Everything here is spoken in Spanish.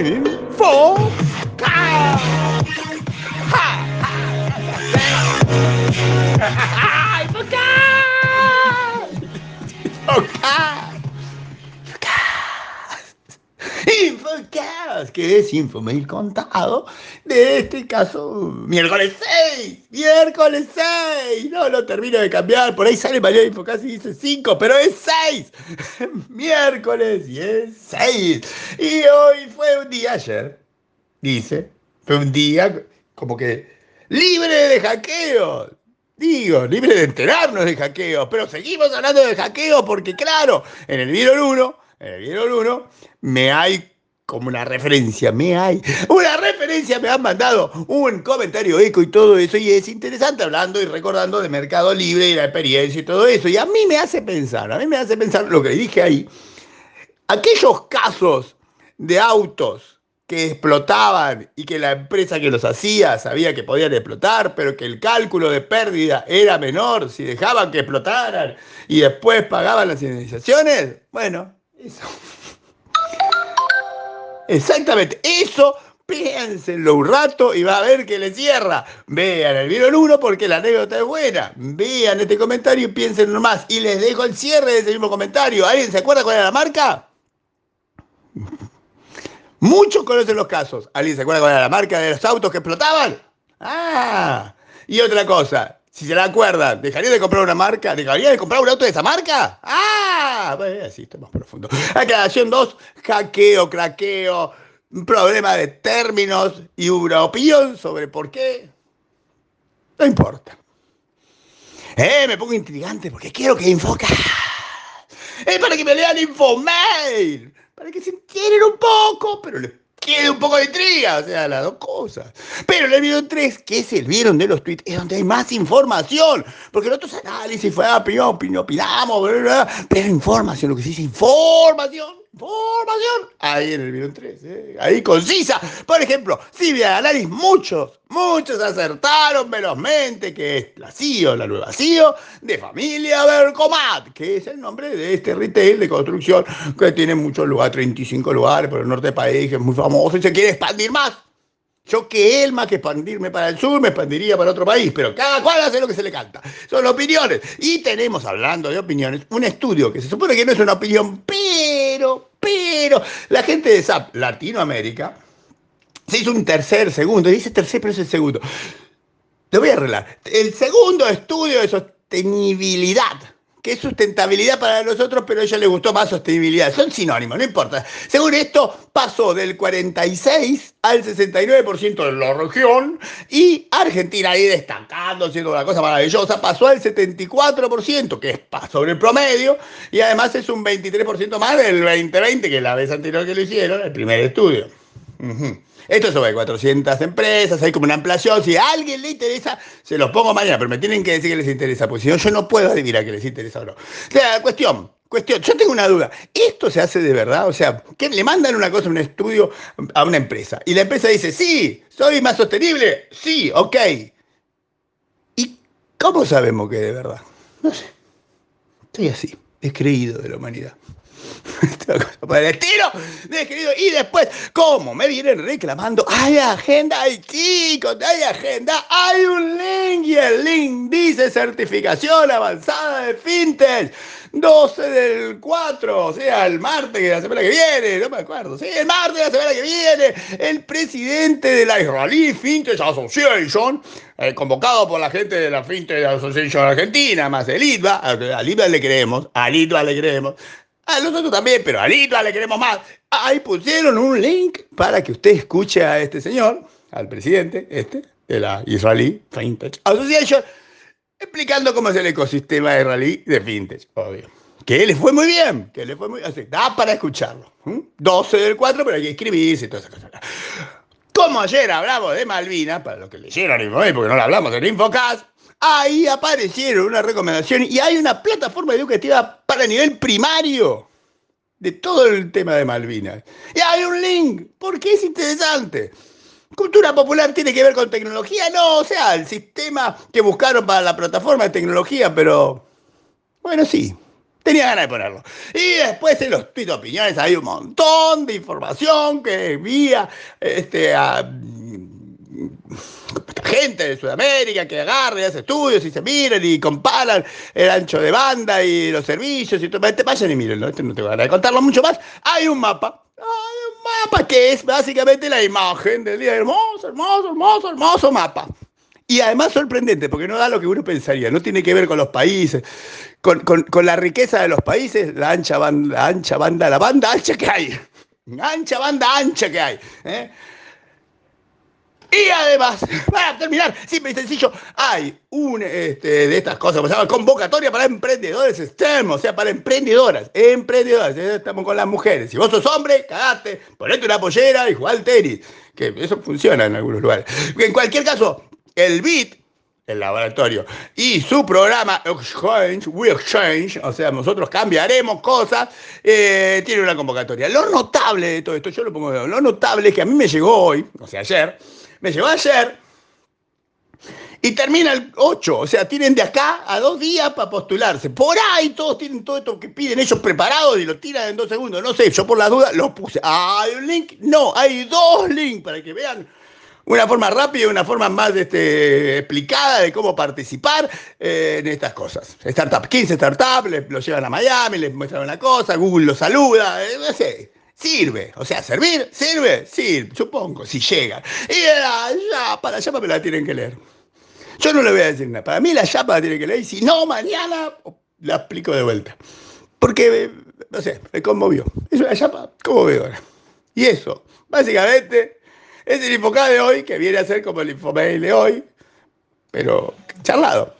Four. for Kyle. Ha! For Kyle! Infocast, que es Infomail contado, de este caso, miércoles 6, miércoles 6, no lo termino de cambiar, por ahí sale mañana Infocast y dice 5, pero es 6, miércoles y es 6, y hoy fue un día ayer, dice, fue un día como que libre de hackeos, Digo, libre de enterarnos de hackeos, pero seguimos hablando de hackeos porque, claro, en el video 1, en el video 1, me hay como una referencia, me hay una referencia, me han mandado un comentario eco y todo eso, y es interesante hablando y recordando de Mercado Libre y la experiencia y todo eso, y a mí me hace pensar, a mí me hace pensar lo que dije ahí, aquellos casos de autos que explotaban y que la empresa que los hacía sabía que podían explotar, pero que el cálculo de pérdida era menor si dejaban que explotaran y después pagaban las indemnizaciones. Bueno, eso. Exactamente, eso piénsenlo un rato y va a ver que le cierra. Vean el video en uno porque la anécdota es buena. Vean este comentario y piensen más. Y les dejo el cierre de ese mismo comentario. ¿Alguien se acuerda cuál era la marca? Muchos conocen los casos. ¿Alguien se acuerda cuál era la marca de los autos que explotaban? Ah, y otra cosa, si se la acuerdan, ¿dejaría de comprar una marca? ¿Dejaría de comprar un auto de esa marca? Ah, así está más profundo. Aclaración 2, hackeo, craqueo, un problema de términos y una opinión sobre por qué. No importa. Eh, me pongo intrigante porque quiero que enfoca. Es para que me lean Infomail para que se entiendan un poco, pero les quede un poco de intriga, o sea, las dos cosas. Pero el video 3, que es el vieron de los tweets, es donde hay más información, porque los otros análisis fue opinión, opinamos, pero información, lo que se dice información información ahí en el video 3, ¿eh? ahí concisa. Por ejemplo, si Análisis, muchos, muchos acertaron velozmente que es la CEO, la nueva CEO de familia Bercomat, que es el nombre de este retail de construcción que tiene muchos lugares, 35 lugares por el norte del país, es muy famoso y se quiere expandir más. Yo que él, más que expandirme para el sur, me expandiría para otro país, pero cada cual hace lo que se le canta. Son opiniones. Y tenemos, hablando de opiniones, un estudio que se supone que no es una opinión, pero, pero, la gente de SAP Latinoamérica se hizo un tercer, segundo, dice tercer, pero es el segundo. Te voy a arreglar. El segundo estudio de sostenibilidad que es sustentabilidad para nosotros, pero a ella le gustó más sostenibilidad. Son sinónimos, no importa. Según esto, pasó del 46 al 69% de la región y Argentina ahí destacando, haciendo una cosa maravillosa, pasó al 74%, que es sobre el promedio, y además es un 23% más del 2020, que es la vez anterior que lo hicieron, el primer estudio. Esto es sobre 400 empresas, hay como una ampliación. Si a alguien le interesa, se los pongo mañana, pero me tienen que decir que les interesa, porque si no, yo no puedo adivinar que les interesa o no. Sea, cuestión, cuestión, yo tengo una duda. ¿Esto se hace de verdad? O sea, que le mandan una cosa, un estudio a una empresa, y la empresa dice, sí, soy más sostenible, sí, ok. ¿Y cómo sabemos que de verdad? No sé. Estoy así, descreído de la humanidad. por el estilo, querido. Y después, ¿cómo me vienen reclamando? Hay agenda, hay chicos, hay agenda, hay un link y el link dice certificación avanzada de fintech. 12 del 4, o sea, el martes de la semana que viene, no me acuerdo, sí, el martes de la semana que viene, el presidente de la Israeli Fintech Association, eh, convocado por la gente de la Fintech Association Argentina, más el ITBA, al ITBA le creemos, al ITBA le creemos, a nosotros también, pero a Lito le queremos más. Ahí pusieron un link para que usted escuche a este señor, al presidente este, de la Israeli Fintech Association, explicando cómo es el ecosistema israelí de fintech, obvio. Que le fue muy bien, que le fue muy bien. Da para escucharlo. 12 del 4, pero hay que escribirse y todas esas cosas. Como ayer hablamos de Malvinas, para los que leyeron porque no lo hablamos en Infocast, Ahí aparecieron una recomendación y hay una plataforma educativa para nivel primario de todo el tema de Malvinas. Y hay un link, porque es interesante. Cultura popular tiene que ver con tecnología, no, o sea, el sistema que buscaron para la plataforma de tecnología, pero bueno, sí, Tenía ganas de ponerlo. Y después en los tweets opiniones hay un montón de información que envía este, a gente de Sudamérica que agarra y hace estudios y se miran y comparan el ancho de banda y los servicios y todo. Vayan y miren, este no tengo ganas de contarlo mucho más. Hay un mapa. Mapa que es básicamente la imagen del día. Hermoso, hermoso, hermoso, hermoso mapa. Y además sorprendente, porque no da lo que uno pensaría, no tiene que ver con los países, con, la riqueza de los países, la ancha banda, la ancha banda, la banda ancha que hay. Ancha banda ancha que hay. ¿eh? Y además, para terminar, simple y sencillo, hay un este, de estas cosas, llama convocatoria para emprendedores externos, o sea, para emprendedoras, emprendedoras. Estamos con las mujeres. Si vos sos hombre, cagaste, ponete una pollera y jugá al tenis. Que eso funciona en algunos lugares. En cualquier caso, el BIT, el laboratorio, y su programa Exchange, We Exchange, o sea, nosotros cambiaremos cosas, eh, tiene una convocatoria. Lo notable de todo esto, yo lo pongo, lo notable es que a mí me llegó hoy, o sea, ayer, me llegó ayer y termina el 8. O sea, tienen de acá a dos días para postularse. Por ahí todos tienen todo esto que piden ellos preparados y lo tiran en dos segundos. No sé, yo por la duda lo puse. ¿Hay un link? No, hay dos links para que vean una forma rápida y una forma más este, explicada de cómo participar eh, en estas cosas. Startup, 15 startups, lo llevan a Miami, les muestran una cosa, Google lo saluda, eh, no sé. Sirve, o sea, servir, sirve, sirve, supongo, si llega. Y yapa, la yapa me la tienen que leer. Yo no le voy a decir nada. Para mí la yapa la tienen que leer y si no, mañana la explico de vuelta. Porque, no sé, me conmovió. Es una veo ahora. Y eso, básicamente, es el Infocá de hoy, que viene a ser como el Infomail de hoy, pero charlado.